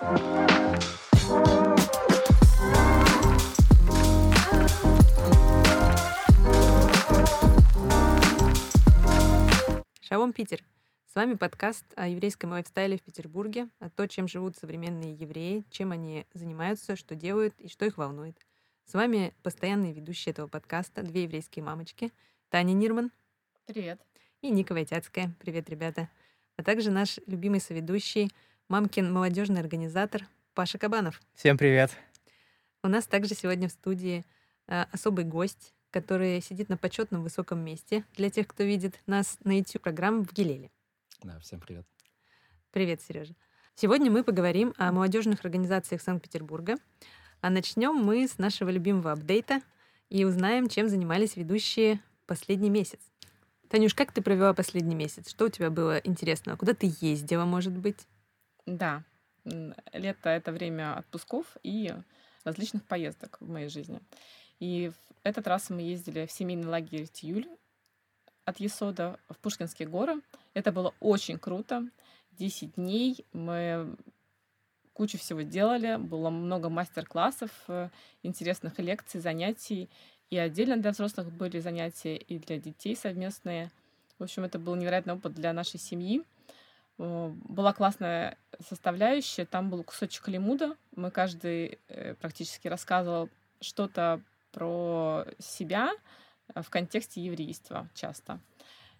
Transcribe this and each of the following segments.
Шалом, Питер! С вами подкаст о еврейском лайфстайле в Петербурге, о том, чем живут современные евреи, чем они занимаются, что делают и что их волнует. С вами постоянные ведущие этого подкаста, две еврейские мамочки, Таня Нирман. Привет. И Ника Войтяцкая. Привет, ребята. А также наш любимый соведущий, мамкин молодежный организатор Паша Кабанов. Всем привет. У нас также сегодня в студии э, особый гость, который сидит на почетном высоком месте для тех, кто видит нас на YouTube программ в Гелеле. Да, всем привет. Привет, Сережа. Сегодня мы поговорим о молодежных организациях Санкт-Петербурга. А начнем мы с нашего любимого апдейта и узнаем, чем занимались ведущие последний месяц. Танюш, как ты провела последний месяц? Что у тебя было интересного? Куда ты ездила, может быть? Да, лето — это время отпусков и различных поездок в моей жизни. И в этот раз мы ездили в семейный лагерь Тюль от Есода в Пушкинские горы. Это было очень круто. Десять дней мы кучу всего делали, было много мастер-классов, э, интересных лекций, занятий. И отдельно для взрослых были занятия, и для детей совместные. В общем, это был невероятный опыт для нашей семьи. Э, была классная составляющая, там был кусочек лимуда. Мы каждый э, практически рассказывал что-то про себя э, в контексте еврейства часто.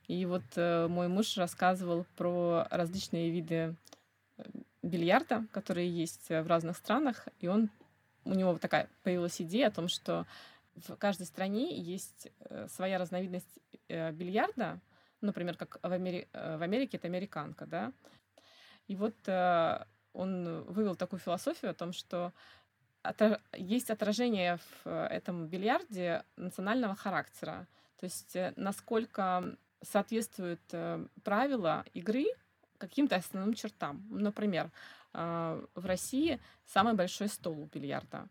И вот мой муж рассказывал про различные виды бильярда, которые есть в разных странах, и он у него такая появилась идея о том, что в каждой стране есть своя разновидность бильярда, например, как в, Амери... в Америке это американка, да. И вот он вывел такую философию о том, что есть отражение в э, этом бильярде национального характера. То есть э, насколько соответствуют э, правила игры каким-то основным чертам. Например, а, в России самый большой стол у бильярда,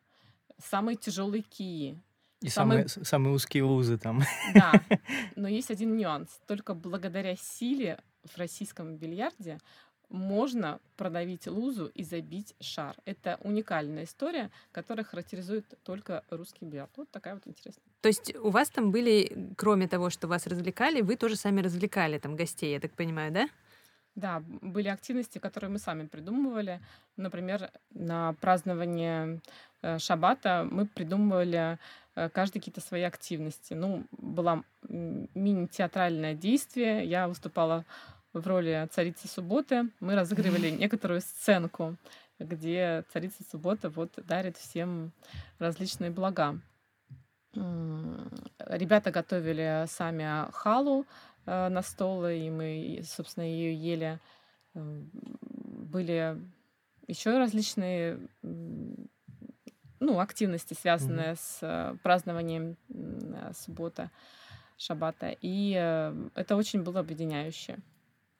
самые тяжелые кии. И самые, самые, самые узкие лузы там. Да, но есть один нюанс. Только благодаря силе в российском бильярде можно продавить лузу и забить шар. Это уникальная история, которая характеризует только русский бильярд. Вот такая вот интересная. То есть у вас там были, кроме того, что вас развлекали, вы тоже сами развлекали там гостей, я так понимаю, да? Да, были активности, которые мы сами придумывали. Например, на празднование э, Шабата мы придумывали э, каждый какие-то свои активности. Ну, была мини-театральное действие. Я выступала в роли царицы субботы мы разыгрывали некоторую сценку, где царица суббота вот дарит всем различные блага. Ребята готовили сами халу на стол, и мы, собственно, ее ели. Были еще различные ну, активности, связанные mm-hmm. с э, празднованием суббота, шаббата. И э, это очень было объединяюще.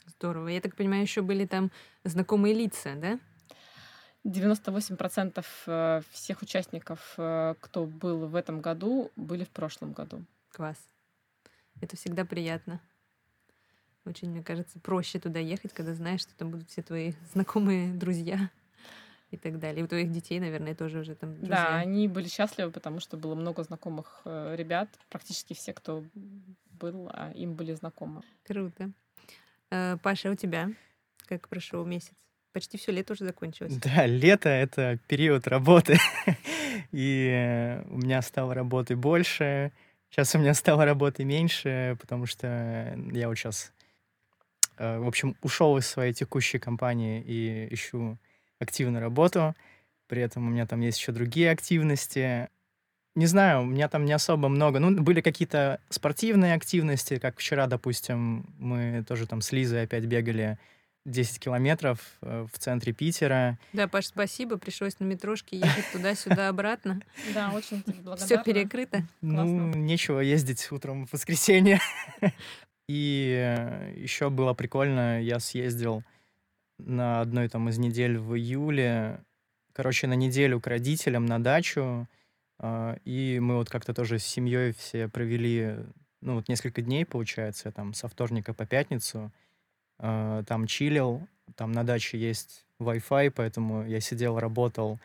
Здорово. Я так понимаю, еще были там знакомые лица, да? 98% э, всех участников, э, кто был в этом году, были в прошлом году. Класс. Это всегда приятно. Очень, мне кажется, проще туда ехать, когда знаешь, что там будут все твои знакомые друзья и так далее. И у твоих детей, наверное, тоже уже там друзья. Да, они были счастливы, потому что было много знакомых э, ребят. Практически все, кто был, а им были знакомы. Круто. Э, Паша, у тебя как прошел месяц? Почти все лето уже закончилось. Да, лето — это период работы. И у меня стало работы больше. Сейчас у меня стало работы меньше, потому что я вот сейчас, э, в общем, ушел из своей текущей компании и ищу активную работу. При этом у меня там есть еще другие активности. Не знаю, у меня там не особо много. Ну, были какие-то спортивные активности, как вчера, допустим, мы тоже там с Лизой опять бегали 10 километров э, в центре Питера. Да, Паш, спасибо. Пришлось на метрошке ехать туда-сюда обратно. Да, очень благодарна. Все перекрыто. Ну, нечего ездить утром в воскресенье. И э, еще было прикольно, я съездил на одной там из недель в июле, короче, на неделю к родителям на дачу, а, и мы вот как-то тоже с семьей все провели, ну вот несколько дней, получается, там со вторника по пятницу. А, там чилил, там на даче есть Wi-Fi, поэтому я сидел, работал,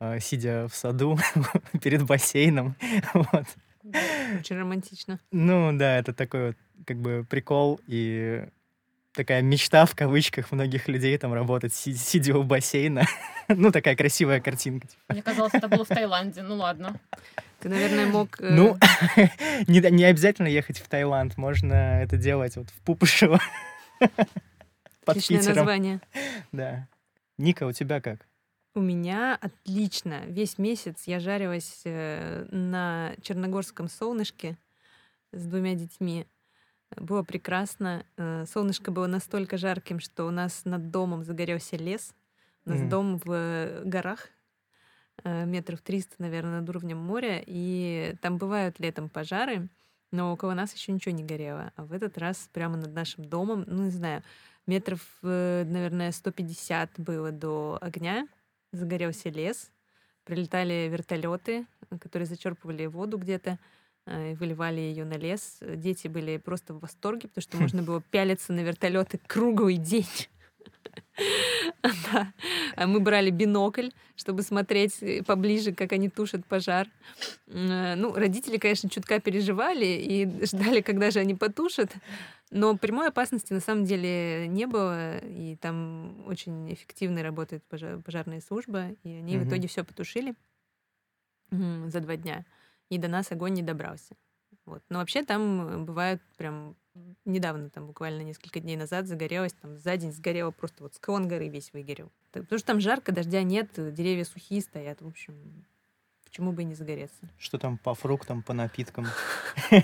э, сидя в саду перед бассейном. Вот. Очень романтично. Ну да, это такой вот как бы прикол и такая мечта в кавычках многих людей там работать, си- сидя у бассейна. ну, такая красивая картинка. типа. Мне казалось, это было в Таиланде. Ну ладно. Ты, наверное, мог... э, Ну, не, не обязательно ехать в Таиланд, можно это делать вот в Пупышево. Под отличное Питером. название. Да. Ника, у тебя как? У меня отлично. Весь месяц я жарилась э, на Черногорском солнышке с двумя детьми. Было прекрасно. Э, Солнышко было настолько жарким, что у нас над домом загорелся лес. У нас Мгм. дом в горах, э, метров 300, наверное, над уровнем моря. И там бывают летом пожары, но около нас еще ничего не горело. А в этот раз прямо над нашим домом, ну, не знаю, метров, наверное, 150 было до огня. Загорелся лес. Прилетали вертолеты, которые зачерпывали воду где-то э, и выливали ее на лес. Дети были просто в восторге, потому что можно было пялиться на вертолеты круглый день. Да. А мы брали бинокль, чтобы смотреть э, поближе, как они тушат пожар. Э, Ну, родители, конечно, чутка переживали и ждали, когда же они потушат. Но прямой опасности на самом деле не было, и там очень эффективно работает пожа- пожарная служба, и они в Мгм. итоге все потушили за два дня, и до нас огонь не добрался. Вот. Но вообще там бывают прям недавно, там буквально несколько дней назад загорелось, там за день сгорело просто вот склон горы весь выгорел. Так- Потому что там жарко, дождя нет, э, деревья сухие стоят, в общем, почему бы и не загореться. Что там по фруктам, по напиткам?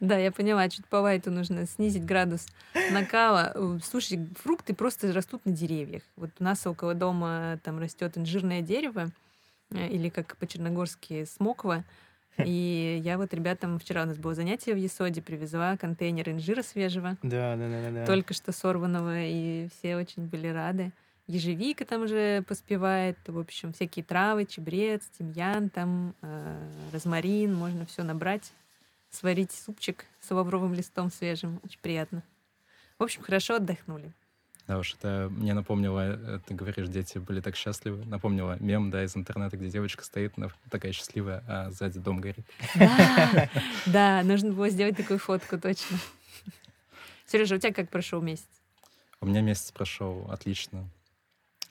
Да, я поняла, чуть по вайту нужно снизить градус накала. Э, Слушай, фрукты просто растут на деревьях. Вот у нас около дома там растет инжирное дерево, э, или как по-черногорски смоква. И я вот ребятам, вчера у нас было занятие в Есоде, привезла контейнер инжира свежего, Да, да, да, да, только что сорванного, и все очень были рады. Ежевика там уже поспевает, в общем, всякие травы, чебрец, тимьян, там, э, розмарин, можно все набрать, сварить супчик с лавровым листом свежим, очень приятно. В общем, хорошо отдохнули. Да уж, это мне напомнило, э, ты говоришь, дети были так счастливы. Напомнила мем, да, из интернета, где девочка стоит, такая счастливая, а сзади дом горит. Да, да, нужно было сделать такую фотку, точно. Сережа, у тебя как прошел месяц? У меня месяц прошел отлично.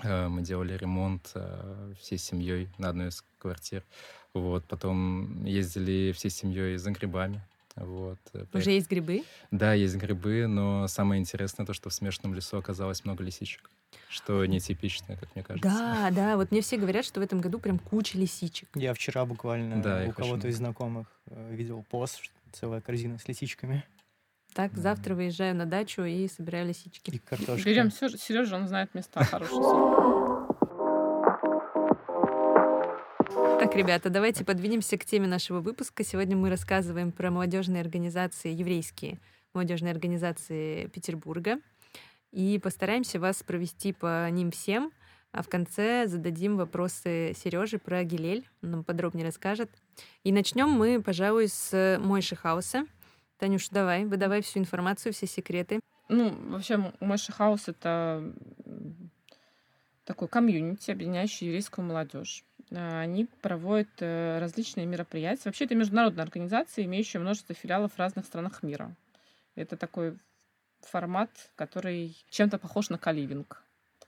Э, Мы делали ремонт э, всей семьей на одной из квартир. Вот, потом ездили всей семьей за грибами. Вот. э, Уже есть грибы? Да, есть грибы, но самое интересное то, что в смешанном лесу оказалось много лисичек, что нетипично, как мне кажется. Да, да, вот мне все говорят, что в этом году прям куча лисичек. Я вчера буквально Да, у кого-то из знакомых э, видел пост, целая корзина с лисичками Так, завтра выезжаю на дачу и собираю лисички. и картошкой. Берем Сережа, он знает места хорошие. Так, ребята, давайте подвинемся к теме нашего выпуска. Сегодня мы рассказываем про молодежные организации, еврейские молодежные организации Петербурга. И постараемся вас провести по ним всем. А в конце зададим вопросы Сереже про Гилель. Он нам подробнее расскажет. И начнем мы, пожалуй, с Мойши Хауса. Танюш, давай, выдавай всю информацию, все секреты. Ну, вообще, Мэши Хаус — это такой комьюнити, объединяющий еврейскую молодежь. А, Они проводят э, различные мероприятия. Вообще, это международная организация, имеющая множество филиалов в разных странах мира. Это такой формат, который чем-то похож на каливинг.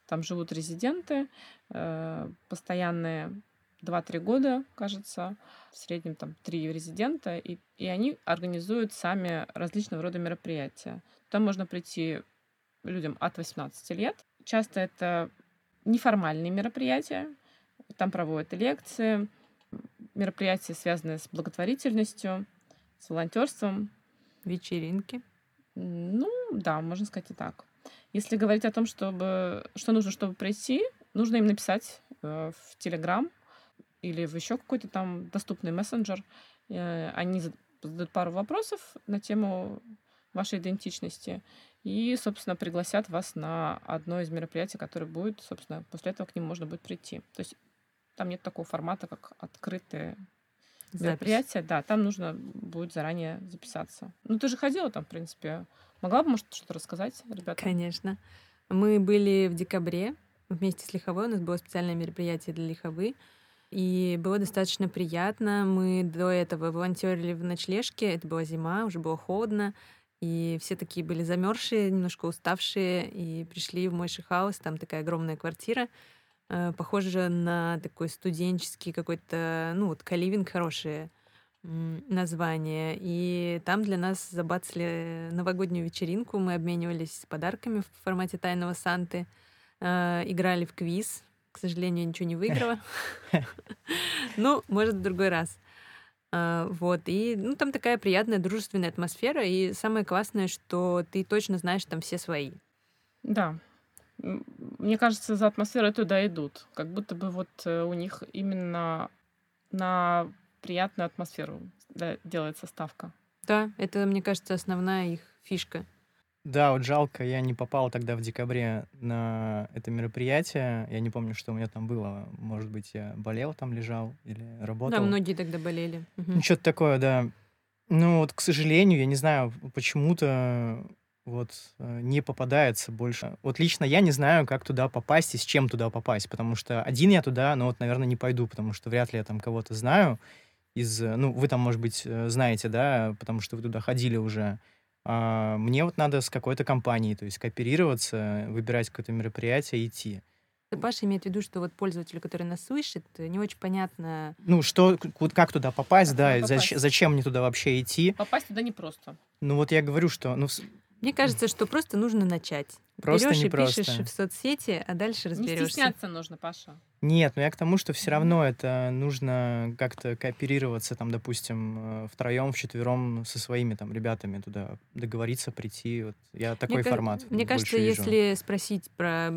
Там живут резиденты, э, постоянные 2-3 года, кажется, в среднем там 3 резидента, и, и они организуют сами различного рода мероприятия. Там можно прийти людям от 18 лет. Часто это неформальные мероприятия. Там проводят лекции, мероприятия, связанные с благотворительностью, с волонтерством. Вечеринки. Ну, да, можно сказать и так. Если говорить о том, чтобы, что нужно, чтобы прийти, нужно им написать э, в Телеграм или в еще какой-то там доступный мессенджер. Э, они зад- зададут пару вопросов на тему вашей идентичности и, собственно, пригласят вас на одно из мероприятий, которое будет, собственно, после этого к ним можно будет прийти. То есть там нет такого формата, как открытые Запись. мероприятие, да, там нужно будет заранее записаться. Ну, ты же ходила там, в принципе. Могла бы, может, что-то рассказать, ребята? Конечно. Мы были в декабре вместе с Лиховой. У нас было специальное мероприятие для Лиховы. И было достаточно приятно. Мы до этого волонтерили в ночлежке. Это была зима, уже было холодно. И все такие были замерзшие, немножко уставшие, и пришли в мой шихаус. Там такая огромная квартира, э, похожа на такой студенческий какой-то, ну вот каливинг хорошее название. И там для нас забацали новогоднюю вечеринку. Мы обменивались подарками в формате тайного Санты, э, играли в квиз. К сожалению, ничего не выиграла. Ну, может, в другой раз. А, вот, и ну, там такая приятная, дружественная атмосфера, и самое классное, что ты точно знаешь, там все свои. Да. Мне кажется, за атмосферой туда идут. Как будто бы вот э, у них именно на приятную атмосферу делается ставка. Да, это, мне кажется, основная их фишка. Да, вот жалко, я не попал тогда в декабре на это мероприятие. Я не помню, что у меня там было. Может быть, я болел там, лежал или работал. Да, многие тогда болели. Ну, что-то такое, да. Ну, вот, к сожалению, я не знаю, почему-то вот э, не попадается больше. Вот лично я не знаю, как туда попасть и с чем туда попасть, потому что один я туда, ну вот, наверное, не пойду, потому что вряд ли я там кого-то знаю из, э, ну, вы там, может быть, э, знаете, да, потому что вы туда ходили уже. А, мне вот надо с какой-то компанией, то есть кооперироваться, выбирать какое-то мероприятие и идти. Паша имеет в виду, что вот пользователю, который нас слышит, не очень понятно... Ну, что, как туда попасть, как да, туда попасть? зачем мне туда вообще идти. Попасть туда непросто. Ну, вот я говорю, что... Ну, мне кажется, что просто нужно начать. Просто Берешь и просто. пишешь в соцсети, а дальше разберешься. Не стесняться нужно, Паша. Нет, но я к тому, что все равно это нужно как-то кооперироваться, там, допустим, э, втроем, вчетвером со своими там ребятами туда договориться, прийти. Вот я такой мне формат. Мне кажется, вижу. если спросить про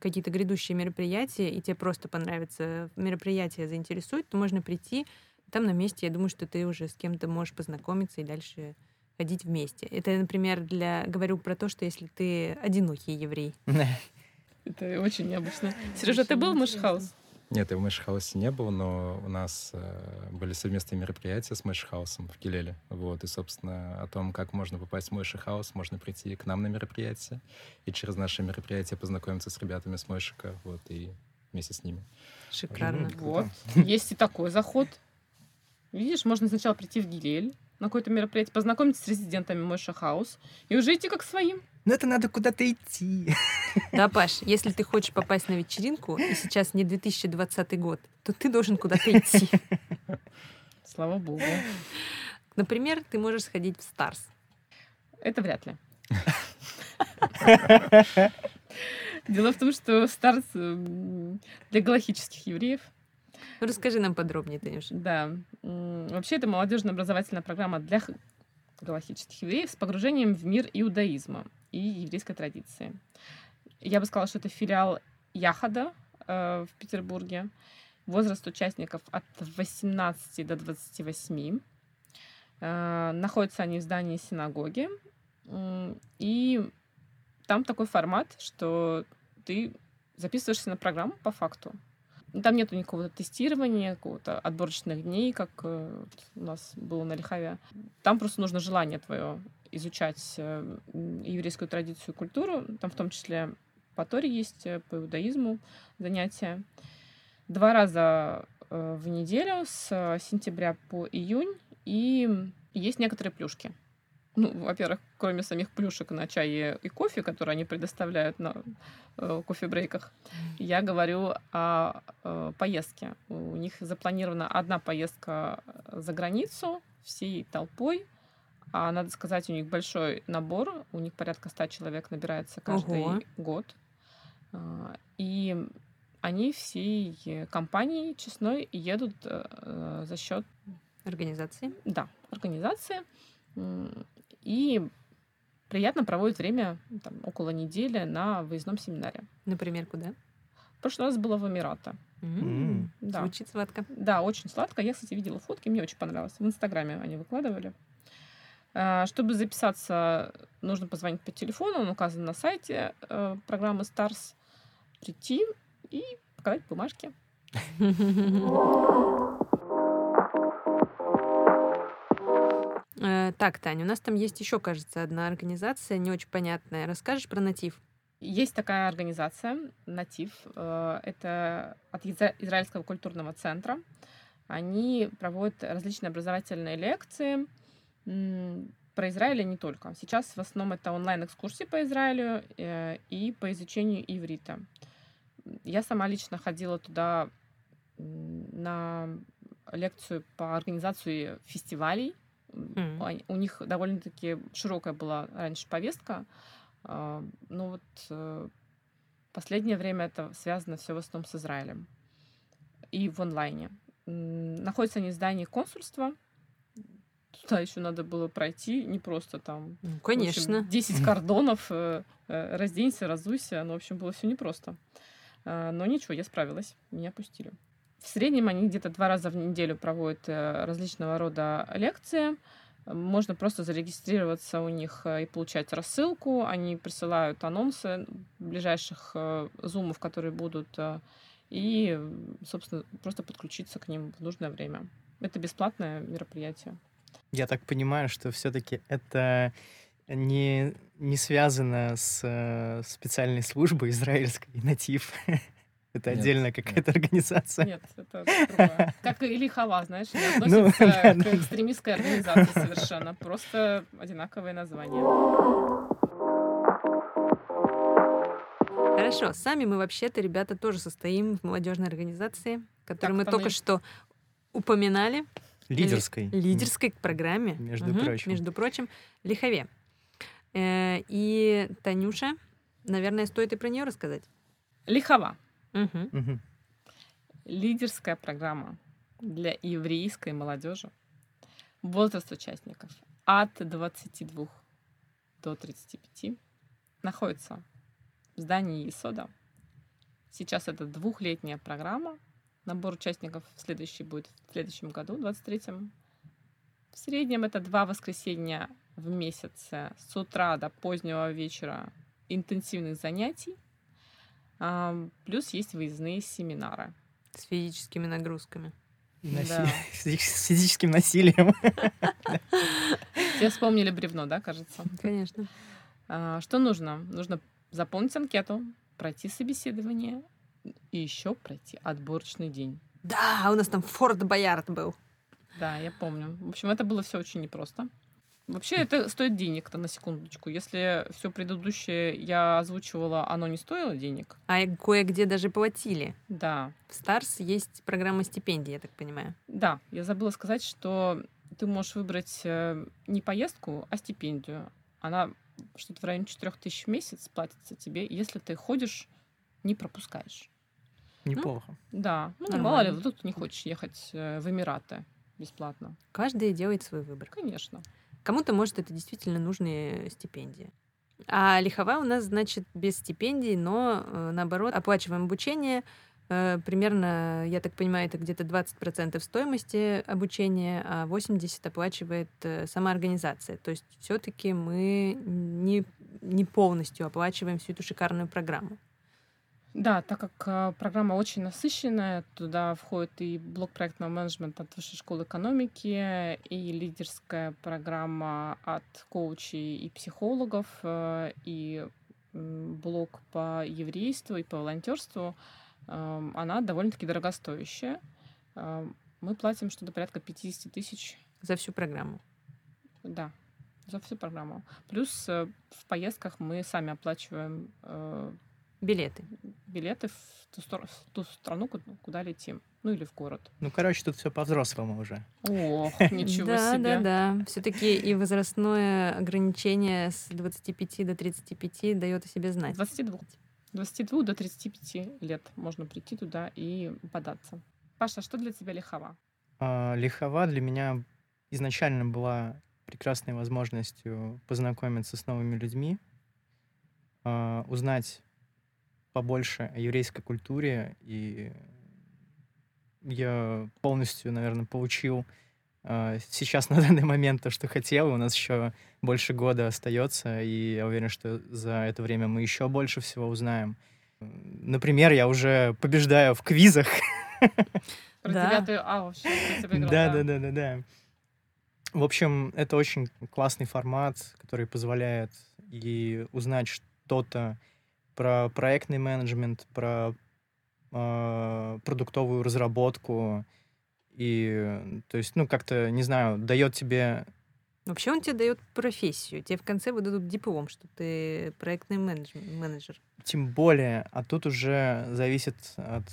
какие-то грядущие мероприятия, и тебе просто понравится мероприятие, заинтересует, то можно прийти. Там на месте, я думаю, что ты уже с кем-то можешь познакомиться и дальше ходить вместе. Это, например, для говорю про то, что если ты одинокий еврей. Это очень необычно. Сережа, ты был в Moishe House? Нет, я в Moishe House е не был, но у нас э, были совместные мероприятия с Moishe House ом в Гилеле. Вот, и, собственно, о том, как можно попасть в Moishe House, можно прийти к нам на мероприятие и через наше мероприятие познакомиться с ребятами с Мэшика, вот, и вместе с ними. Шикарно. Вот. Есть и такой заход. Видишь, можно сначала прийти в Гилель, на какое-то мероприятие, познакомиться с резидентами Мойша Хаус и уже идти как своим. Но это надо куда-то идти. Да, Паш, если ты хочешь попасть на вечеринку, и сейчас не 2020 год, то ты должен куда-то идти. Слава богу. Например, ты можешь сходить в Старс. Это вряд ли. Дело в том, что Старс для галахических евреев — расскажи нам подробнее, Танюш. Да. Вообще, это молодежная образовательная программа для галахических евреев с погружением в мир иудаизма и еврейской традиции. Я бы сказала, что это филиал Яхада э, в Петербурге. Возраст участников от 18 до 28. Э, находятся они в здании синагоги. Э, и там такой формат, что ты записываешься на программу по факту. Там нету никакого тестирования, какого-то отборочных дней, как э, у нас было на Лихове. Там просто нужно желание твое изучать э, еврейскую традицию и культуру. Там в том числе по Торе есть, э, по иудаизму занятия. Два раза в неделю с сентября по июнь. И есть некоторые плюшки. Ну, во-первых, кроме самих плюшек на чае и кофе, которые они предоставляют на э, кофе-брейках, я говорю о э, поездке. У них запланирована одна поездка за границу всей толпой, а надо сказать, у них большой набор, у них порядка ста человек набирается каждый Ого. год. А, и они всей компанией честной едут э, за счет организации. Да, организации и приятно проводит время там, около недели на выездном семинаре. Например, куда? В прошлый раз было в Эмирата. Mm-hmm. Да. Звучит сладко. Да, очень сладко. Я, кстати, видела фотки, мне очень понравилось. В Инстаграме они выкладывали. А, чтобы записаться, нужно позвонить по телефону, он указан на сайте э, программы Stars, прийти и показать бумажки. так, Таня, у нас там есть еще, кажется, одна организация, не очень понятная. Расскажешь про натив? Есть такая организация «Натив». э, Это от Изра- Израильского культурного центра. Они проводят различные образовательные лекции про Израиль и не только. Сейчас в основном это онлайн-экскурсии по Израилю э, и по изучению иврита. Я сама лично ходила туда на лекцию по организации фестивалей. Они- У них довольно-таки широкая была раньше повестка. А, Ну вот э, последнее время это связано все в основном с Израилем и в онлайне. Находятся они в здании консульства. Туда еще надо было пройти, не просто там Ну, в общем, Конечно. 10 кордонов, э, э, разденься, разуйся. Ну, в общем, было все непросто. А, Но ничего, я справилась, меня пустили. В среднем они где-то два раза в неделю проводят э, различного рода лекции. Можно просто зарегистрироваться у них э, и получать рассылку. Они присылают анонсы ближайших э, зумов, которые будут, и, собственно, просто подключиться к ним в нужное время. Это бесплатное мероприятие. Я так понимаю, что все-таки это не, не связано с специальной службой израильской натив. Это Нет, отдельная какая-то организация. Нет, это другое. Как и Лихова, знаешь, не Ну, относится да, к да. экстремистской организации совершенно. Просто одинаковые названия. Хорошо, сами мы вообще-то, ребята, тоже состоим в молодежной организации, которую мы только что упоминали. Лидерской. Лидерской программе. Между прочим. Между прочим, Лихове. Э, И Танюша, наверное, стоит и про нее рассказать. Лихова. Лидерская программа для еврейской молодежи. Возраст участников от 22 до 35 находится в здании ИСОДа. Сейчас это двухлетняя программа. Набор участников следующий будет в следующем году, в 23-м. В среднем это два воскресенья в месяц с утра до позднего вечера интенсивных занятий. Плюс есть выездные семинары. С физическими нагрузками. Наси- Да. С физическим насилием. Все вспомнили бревно, да, кажется? Конечно. А, Что нужно? Нужно заполнить анкету, пройти собеседование и еще пройти отборочный день. Да, у нас там Форт Боярд был. Да, я помню. В общем, это было все очень непросто. Вообще, это стоит денег-то на секундочку. Если все предыдущее я озвучивала, оно не стоило денег. А кое-где даже платили. Да, В Старс есть программа стипендий, я так понимаю. да, я забыла сказать, что ты можешь выбрать э, не поездку, а стипендию. Она что-то в районе 4000 в месяц платится тебе, если ты ходишь, не пропускаешь. Неплохо. Да, ну Нормально. мало ли, вдруг ты не хочешь ехать э, в Эмираты бесплатно. Каждый делает свой выбор. Конечно. Кому-то, может, это действительно нужные стипендии. А лихова у нас, значит, без стипендий, но, э, наоборот, оплачиваем обучение. Э, Примерно, я так понимаю, это где-то 20% стоимости обучения, а 80% оплачивает э, сама организация. То есть все-таки мы не, не полностью оплачиваем всю эту шикарную программу. Да, так как э, программа очень насыщенная, туда входит и блок проектного менеджмента от Высшей школы экономики, и лидерская программа от коучей и психологов, э, и блок по еврейству и по волонтерству. Эм, Она довольно-таки дорогостоящая. Эм, Мы платим что-то порядка 50 тысяч За всю программу. Да, за всю программу. Плюс э, в поездках мы сами оплачиваем э, Билеты. билеты в ту, стор- в ту страну, ку- куда летим. Ну или в город. Ну, короче, тут все по-взрослому уже. Ох, ничего да, себе. Да, да, Все-таки и возрастное ограничение с 25 до 35 дает о себе знать. 22. 22 до 35 лет можно прийти туда и податься. Паша, что для тебя лихова? А, Лихова для меня изначально была прекрасной возможностью познакомиться с новыми людьми, а, узнать побольше о еврейской культуре, и я полностью, наверное, получил а, сейчас на данный момент то, что хотел. У нас еще больше года остается, и я уверен, что за это время мы еще больше всего узнаем. Например, я уже побеждаю в квизах. Про. 9 А вообще. Да, да, да, да, да. В общем, это очень классный формат, который позволяет и узнать что-то про проектный менеджмент, про э, продуктовую разработку. И, то есть, ну, как-то, не знаю, дает тебе Вообще он тебе дает профессию. Тебе в конце выдадут диплом, что ты проектный менедж- менеджер. Тем более, а тут уже зависит от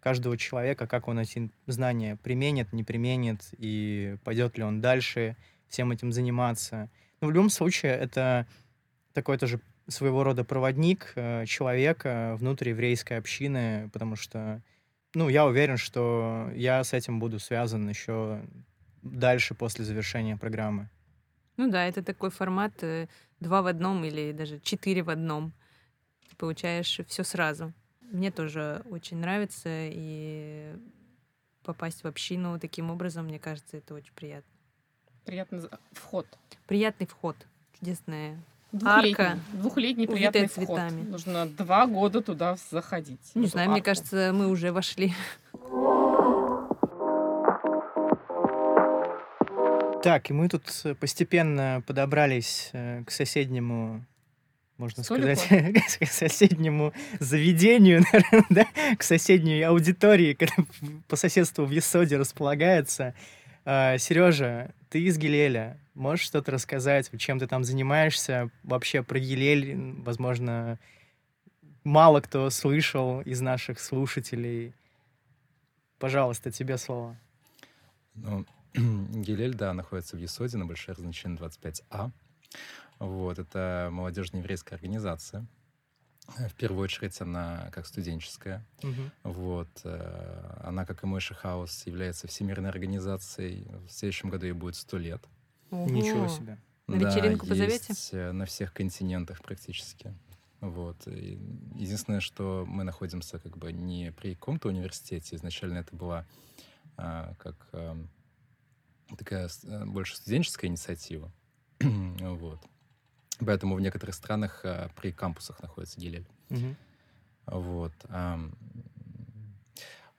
каждого человека, как он эти знания применит, не применит, и пойдет ли он дальше всем этим заниматься. Но в любом случае, это такой тоже своего рода проводник э, человека внутри еврейской общины, потому что, ну, я уверен, что я с этим буду связан еще дальше после завершения программы. Ну да, это такой формат э, два в одном или даже четыре в одном. Ты получаешь все сразу. Мне тоже очень нравится, и попасть в общину таким образом, мне кажется, это очень приятно. Приятный вход. Приятный вход, чудесная Двухлетний, Арка, двухлетний приятный вход. цветами. Нужно два года туда заходить. Не знаю, мне арку. кажется, мы уже вошли. Так, и мы тут постепенно подобрались э, к соседнему, можно Столику? сказать, к соседнему заведению, наверное, да, к соседней аудитории, которая по соседству в Есоде располагается. Сережа, ты из Гилеля. Можешь что-то рассказать, чем ты там занимаешься? Вообще про Гилель, м, возможно, мало кто слышал из наших слушателей. Пожалуйста, тебе слово. Ну, Гилель, да, находится в Есоде на Большой Разночине 25А. Вот, это молодежная еврейская организация. Э, В первую очередь она как студенческая. Мгм. Вот. э, Она, как и Мойши Хаус, является всемирной организацией. В следующем году ей будет сто лет. Ничего Ого. себе. На вечеринку позовете? есть э, на всех континентах практически. Вот. И единственное, что мы находимся как бы не при каком-то университете. Изначально это была а, как ам, такая больше студенческая инициатива. вот. Поэтому в некоторых странах а, при кампусах находится Гилель. Мгм. Вот. ам,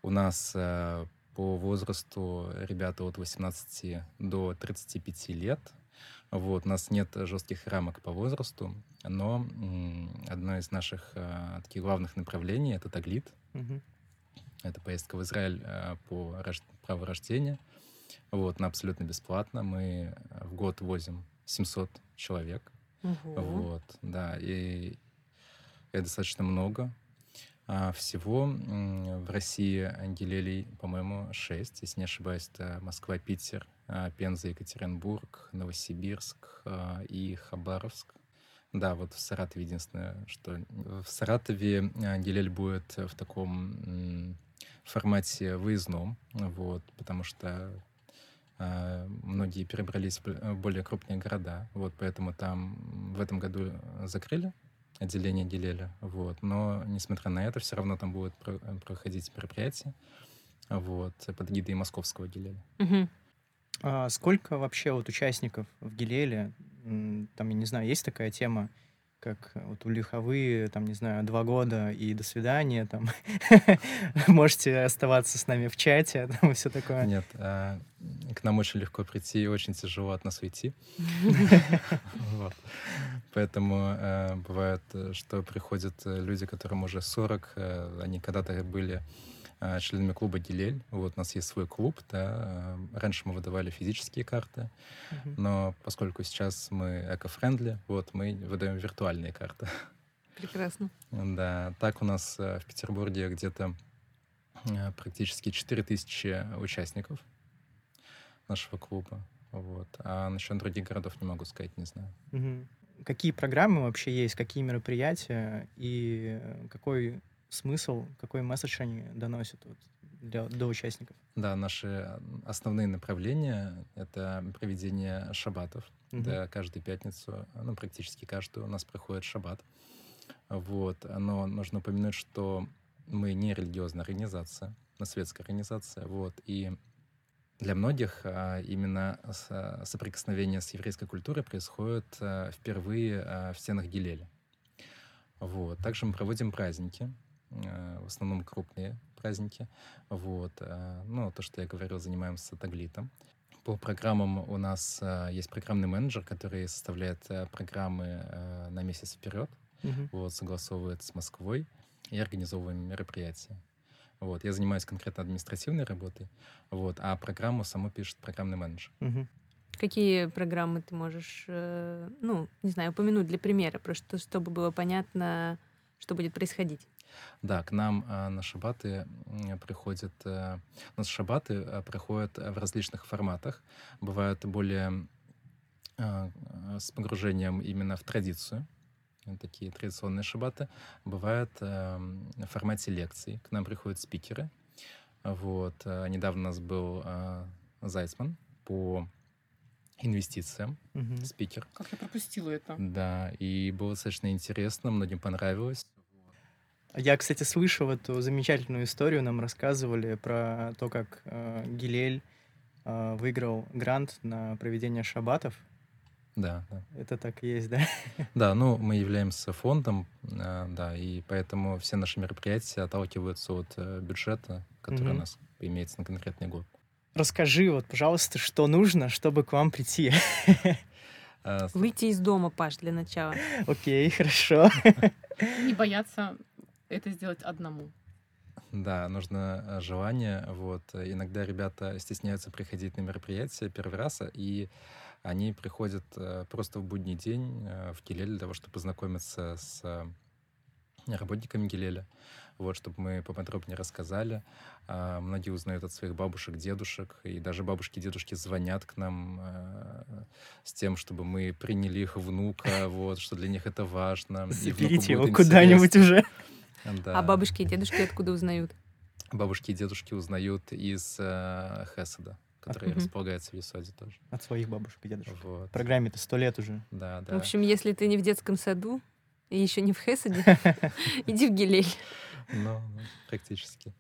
У нас э, по возрасту ребята от 18 до 35 лет. Вот. У нас нет жестких рамок по возрасту, но м, одно из наших э, таких главных направлений — это таглит. Мгм. Это поездка в Израиль э, по рож- праву рождения. Вот, на абсолютно бесплатно. Мы в год возим 700 человек. Ого. Вот, да, и это достаточно много. А всего в России ангелелей, по-моему, шесть, если не ошибаюсь, это Москва, Питер, а, Пенза, Екатеринбург, Новосибирск а, и Хабаровск. Да, вот в Саратове единственное, что в Саратове ангелель будет в таком формате выездном, вот, потому что многие перебрались в в более крупные города, вот, поэтому там в этом году закрыли отделение Гилеля, вот, но, несмотря на это, все равно там будут про- проходить мероприятия, вот, под гидой московского Гилеля. Мгм. А сколько вообще вот участников в Гилеле? М, Там, я не знаю, есть такая тема, как вот у Лиховы, там, не знаю, два года и до свидания, там, можете оставаться с нами в чате, там, и все такое. Нет, а, к нам очень легко прийти и очень тяжело от нас уйти. Вот. Поэтому э, бывает, э, что приходят э, люди, которым уже 40, э, они когда-то были членами клуба Гилель. Вот у нас есть свой клуб, да. э, Раньше мы выдавали физические карты, Мгм. но поскольку сейчас мы эко-френдли, вот мы выдаем виртуальные карты. Прекрасно. Да, так у нас э, в Петербурге где-то э, практически 4000 участников нашего клуба. Вот. А насчет других городов не могу сказать, не знаю. Мгм. Какие программы вообще есть, какие мероприятия и э, какой смысл, какой месседж они доносят вот для, до участников? Да, наши основные направления — это проведение шабатов. Мгм. Да, каждую пятницу, ну, практически каждую у нас проходит шаббат. Вот. Но нужно упомянуть, что мы не религиозная организация, мы светская организация. Вот. И для многих а, именно со- соприкосновение с еврейской культурой происходит а, впервые а, в стенах Гилеля. Вот. Также мы проводим праздники, в основном крупные праздники. Вот. а, Ну, то, что я говорил, занимаемся таглитом. По программам у нас а, есть программный менеджер, который составляет программы на месяц вперед. Мгм. вот, согласовывает с Москвой и организовываем мероприятия. Вот, я занимаюсь конкретно административной работой, вот, а программу само пишет программный менеджер. Мгм. Какие программы ты можешь, э, ну, не знаю, упомянуть для примера, просто чтобы было понятно, что будет происходить? Да, к нам а, на шабаты приходят, э, у нас шабаты а, проходят в различных форматах. Бывают более с погружением именно в традицию, э, такие традиционные шабаты. Бывают в формате лекций. К нам приходят спикеры. Вот. Недавно у нас был Зайцман по инвестициям, Мгм. спикер. Как я пропустила это? Да, и было достаточно интересно, многим понравилось. Я, кстати, слышал эту замечательную историю, нам рассказывали про то, как э, Гилель э, выиграл грант на проведение шабатов. Да, да. Это так и есть, да? Да, ну, мы являемся фондом, э, да, и поэтому все наши мероприятия отталкиваются от э, бюджета, который Мгм. у нас имеется на конкретный год. Расскажи, вот, пожалуйста, что нужно, чтобы к вам прийти. С- Выйти из дома, Паш, для начала. Окей, хорошо. Не бояться это сделать одному. Да, нужно э, желание. Вот. Э, Иногда ребята стесняются приходить на мероприятия первый раз, а, и они приходят э, просто в будний день э, в Гилель для того, чтобы познакомиться с э, работниками Гилеля, вот, чтобы мы поподробнее рассказали. А, Многие узнают от своих бабушек, дедушек, и даже бабушки и дедушки звонят к нам э, с тем, чтобы мы приняли их внука, вот, что для них это важно. Заберите его куда-нибудь уже. интересно. А Да. бабушки и дедушки откуда узнают? Бабушки и дедушки узнают из э, Хеседа, который Мгм. располагается в Есоде тоже. От своих бабушек и дедушек. Вот. В программе-то сто лет уже. Да, да. В общем, если ты не в детском саду и еще не в Хесаде, иди в Гилель. Ну, ну, практически.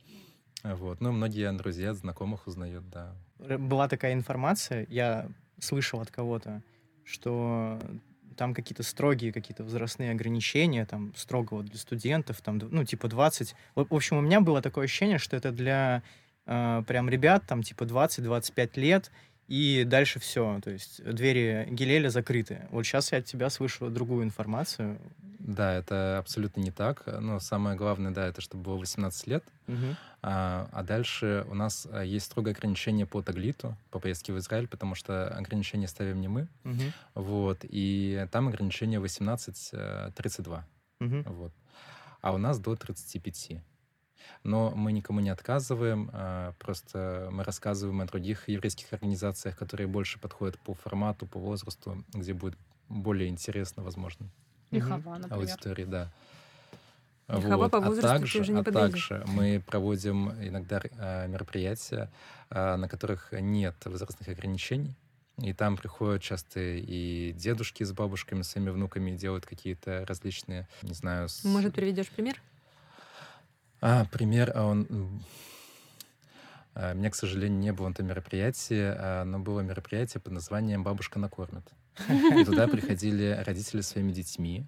Вот. Ну, многие друзья, знакомых узнают, да. Была такая информация, я слышал от кого-то, что там какие-то строгие какие-то возрастные ограничения, там строго вот для студентов, там, ну, типа 20. В в общем, у меня было такое ощущение, что это для э, прям ребят, там, типа 20-25 лет, и дальше все. То есть двери Гилеля закрыты. Вот сейчас я от тебя слышу другую информацию. Да, это абсолютно не так. Но самое главное, да, это чтобы было 18 лет. Мгм. А, а дальше у нас а, есть строгое ограничение по таглиту, по поездке в Израиль, потому что ограничения ставим не мы. Мгм. Вот. И там ограничение 18-32. Мгм. Вот. А у нас до 35. Но мы никому не отказываем, а, просто мы рассказываем о других еврейских организациях, которые больше подходят по формату, по возрасту, где будет более интересно, возможно. Лихова, например. аудитории, да. Лихова по А возрасту тебе также, уже не а также мы проводим иногда а, мероприятия, а, на которых нет возрастных ограничений. И там приходят часто и дедушки с бабушками, своими внуками, делают какие-то различные, не знаю... с- Может, приведешь пример? А, пример, а он... а, Меня, к сожалению, не было на том мероприятии, а, но было мероприятие под названием «Бабушка накормит». И туда приходили родители со своими детьми,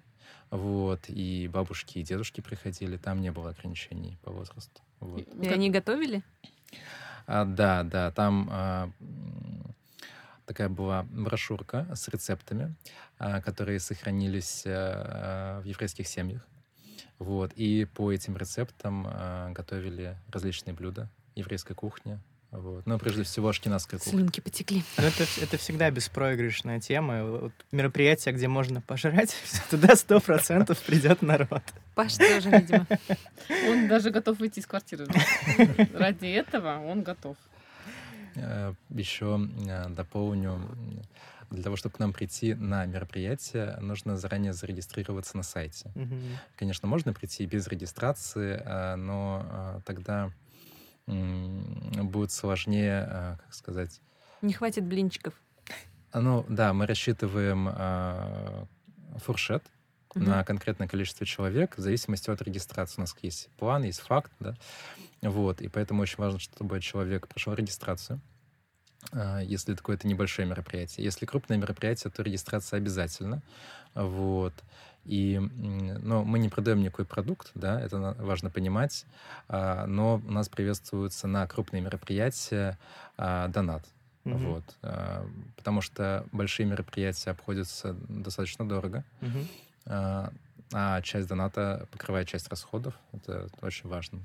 вот, и бабушки и дедушки приходили, там не было ограничений по возрасту. Вот. И как- они готовили? А, да, да, там а, такая была брошюрка с рецептами, а, которые сохранились а, в еврейских семьях. Вот, и по этим рецептам а, готовили различные блюда еврейской кухни. Вот. Но прежде всего ашкенадская кухня. Слюнки потекли. Ну, это, это всегда беспроигрышная тема. Вот мероприятие, где можно пожрать, туда сто процентов придет народ. Паш тоже, видимо. Он даже готов выйти из квартиры. Ради этого он готов. Еще э, дополню, для того, чтобы к нам прийти на мероприятие, нужно заранее зарегистрироваться на сайте. Мгм. Конечно, можно прийти без регистрации, а, но а, тогда будет сложнее, а, как сказать, Не хватит блинчиков. а, ну да, мы рассчитываем фуршет Мгм. на конкретное количество человек в зависимости от регистрации. У нас есть план, есть факт, да, вот, и поэтому очень важно, чтобы человек прошел регистрацию, а, если какое-то небольшое мероприятие. Если крупное мероприятие, то регистрация обязательно, вот. И, но мы не продаем никакой продукт, да, это важно понимать, а, но у нас приветствуется на крупные мероприятия а, донат. Мгм. Вот, потому что большие мероприятия обходятся достаточно дорого. Мгм. А, часть доната покрывает часть расходов. Это очень важно.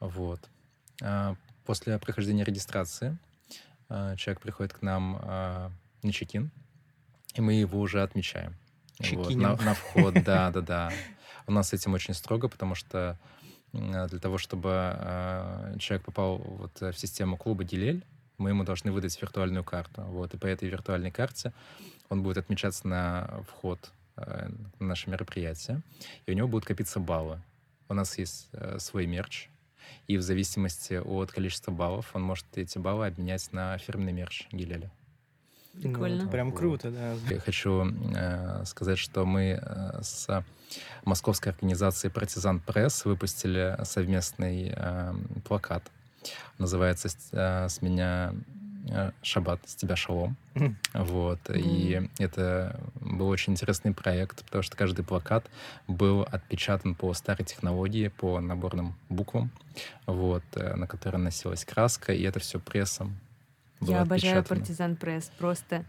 Вот. После прохождения регистрации человек приходит к нам а, на чекин, и мы его уже отмечаем. Вот, на, на вход, да, да, да. У нас с этим очень строго, потому что для того, чтобы человек попал вот в систему клуба Дилель, мы ему должны выдать виртуальную карту. Вот, и по этой виртуальной карте он будет отмечаться на вход на наше мероприятие, и у него будут копиться баллы. У нас есть э, свой мерч, и в зависимости от количества баллов он может эти баллы обменять на фирменный мерч Гилеля. Прикольно. Ну, прям круто, да. Я хочу э, сказать, что мы э, с московской организацией «Партизан Пресс» выпустили совместный э, плакат. Называется «С меня Э, Шаббат, с тебя шалом. Вот. Mm. И это был очень интересный проект, потому что каждый плакат был отпечатан по старой технологии, по наборным буквам, вот, э, на которые носилась краска, и это все прессом. Я обожаю партизан пресс. Просто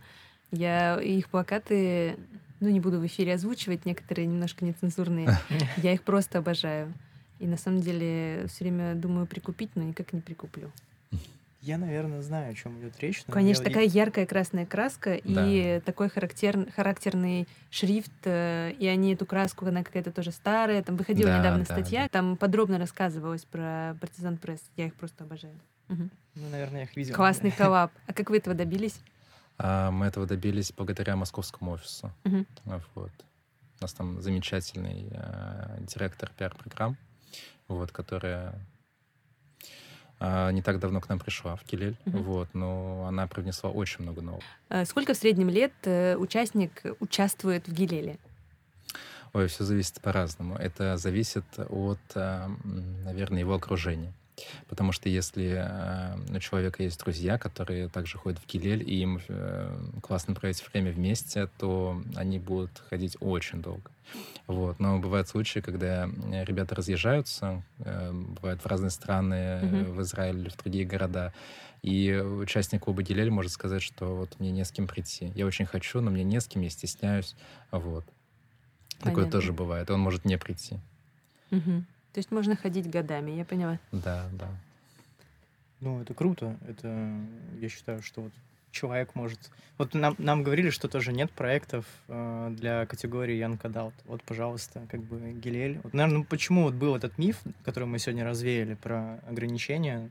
я их плакаты, ну, не буду в эфире озвучивать, некоторые немножко нецензурные. Я их просто обожаю. И на самом деле все время думаю прикупить, но никак не прикуплю. Я, наверное, знаю, о чем идет речь. Конечно, я... такая яркая красная краска да. и такой характер... характерный шрифт, э, и они эту краску, она какая-то тоже старая. Там выходила да, недавно да, статья, да. там подробно рассказывалось про партизан пресс. Я их просто обожаю. Угу. Ну, наверное, я их видел. Классный коллаб. А как вы этого добились? А, мы этого добились благодаря московскому офису. Угу. Вот. У нас там замечательный э, директор пиар-программ, вот, которая а, не так давно к нам пришла в Килель, mm-hmm. вот, но она привнесла очень много нового. А сколько в среднем лет э, участник участвует в Гилеле? Ой, все зависит по-разному. Это зависит от, а, наверное, его окружения. Потому что если э, у человека есть друзья, которые также ходят в Гилель, и им э, классно проводить время вместе, то они будут ходить очень долго. Вот. Но бывают случаи, когда э, ребята разъезжаются, бывают в разные страны, mm-hmm. в Израиль или в другие города, и участник клуба Гилель может сказать, что вот мне не с кем прийти. Я очень хочу, но мне не с кем, я стесняюсь. Вот. Понятно. Такое тоже бывает. Он может не прийти. Угу. То есть можно ходить годами, я поняла. Да, да. Ну, это круто. Это, я считаю, что вот человек может... Вот нам, нам говорили, что тоже нет проектов э, для категории Young Adult. Вот, пожалуйста, как бы Гилель. Вот, наверное, ну, почему вот был этот миф, который мы сегодня развеяли про ограничения,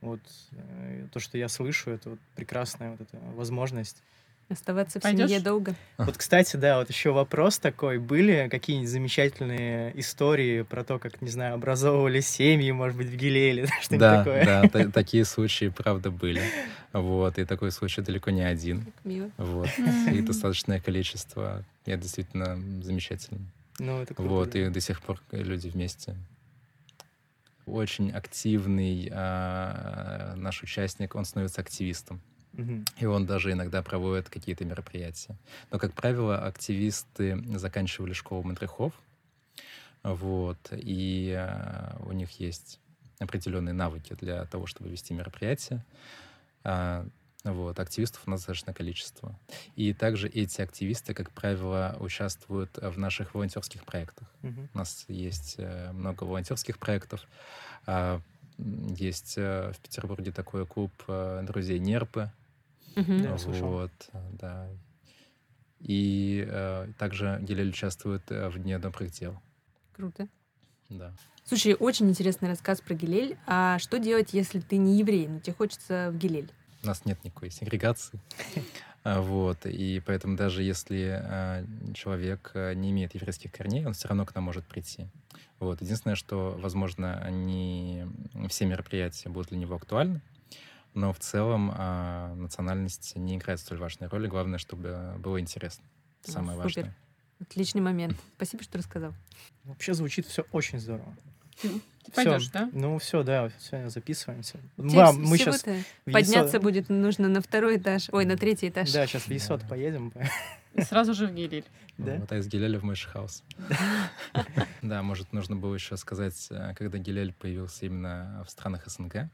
вот э, то, что я слышу, это вот прекрасная вот эта возможность Оставаться в Пойдешь? семье долго. Вот, кстати, да, вот еще вопрос такой. Были какие-нибудь замечательные истории про то, как, не знаю, образовывали семьи, может быть, в Гилеле, что-нибудь да, такое? Да, такие случаи, правда, были. Вот, и такой случай далеко не один. Мило. Вот, и достаточное количество. Это действительно замечательно. Ну, это круто. Вот, да. и до сих пор люди вместе. Очень активный а, наш участник, он становится активистом. И он даже иногда проводит какие-то мероприятия. Но, как правило, активисты заканчивали школу матрихов, вот, и э, у них есть определенные навыки для того, чтобы вести мероприятия. А, вот, активистов у нас достаточное количество. И также эти активисты, как правило, участвуют в наших волонтерских проектах. Mm-hmm. У нас есть э, много волонтерских проектов. А, есть э, в Петербурге такой клуб друзей Нерпы, Угу. Да, слышал. Вот, да. И э, также Гилель участвует э, в Дне добрых дел. Круто. Да. Слушай, очень интересный рассказ про Гилель. А что делать, если ты не еврей, но тебе хочется в Гилель? У нас нет никакой сегрегации. А, вот, и поэтому даже если э, человек э, не имеет еврейских корней, он все равно к нам может прийти. Вот, единственное, что, возможно, не все мероприятия будут для него актуальны, но в целом а, национальность не играет столь важной роли. Главное, чтобы было интересно. Это самое ну, важное. Отличный момент. Спасибо, что рассказал. Вообще звучит все очень здорово. Ты пойдешь, да? Ну все, да, сегодня записываемся. Мам, мы сейчас подняться будет нужно на второй этаж, ой, на третий этаж. Да, сейчас в Есот да. поедем. И сразу же в Гилель. Да? Вот а из Гилеля в Moishe House. Да, может, нужно было еще сказать, э, когда Гилель появился именно в странах СНГ,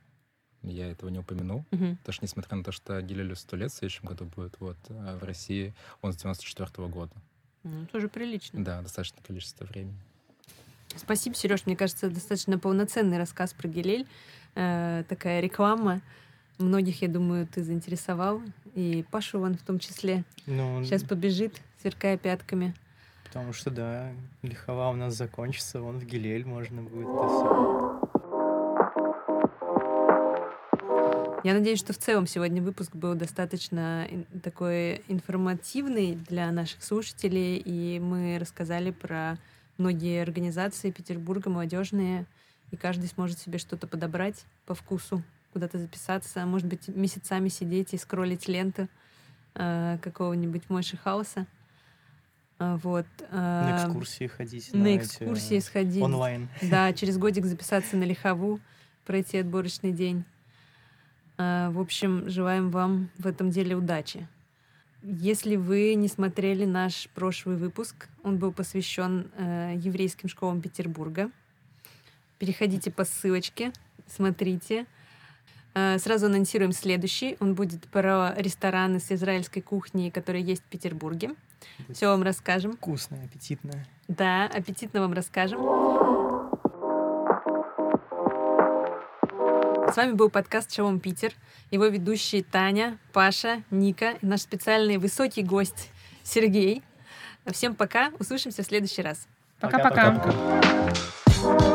я этого не упомянул. Угу. Потому что, несмотря на то, что Гилелю сто лет в следующем году будет, вот, а в России он с 94 -го года. Ну, тоже прилично. Да, достаточное количество времени. Спасибо, Сереж. Мне кажется, достаточно полноценный рассказ про Гилель. Э, такая реклама. Многих, я думаю, ты заинтересовал. И Пашу вон в том числе. Ну, Сейчас побежит, сверкая пятками. потому что, да, лихова у нас закончится, вон в Гилель можно будет это все. Я надеюсь, что в целом сегодня выпуск был достаточно такой информативный для наших слушателей, и мы рассказали про многие организации Петербурга, молодежные, и каждый сможет себе что-то подобрать по вкусу, куда-то записаться, может быть, месяцами сидеть и скроллить ленты э, какого-нибудь Мойши Хауса. А, Вот. На э, экскурсии ходить. на эти, экскурсии сходить. Онлайн. Да, через годик записаться на лихову, пройти отборочный день. А, В общем, желаем вам в этом деле удачи. Если вы не смотрели наш прошлый выпуск, он был посвящен э, еврейским школам Петербурга. Переходите по ссылочке, смотрите. Э, Сразу анонсируем следующий. Он будет про рестораны с израильской кухней, которые есть в Петербурге. Все вам расскажем. Вкусное, аппетитное. Да, аппетитно вам расскажем. С вами был подкаст «Шалом Питер». Его ведущие Таня, Паша, Ника и наш специальный высокий гость Сергей. Всем пока, услышимся в следующий раз. Пока-пока. Пока-пока.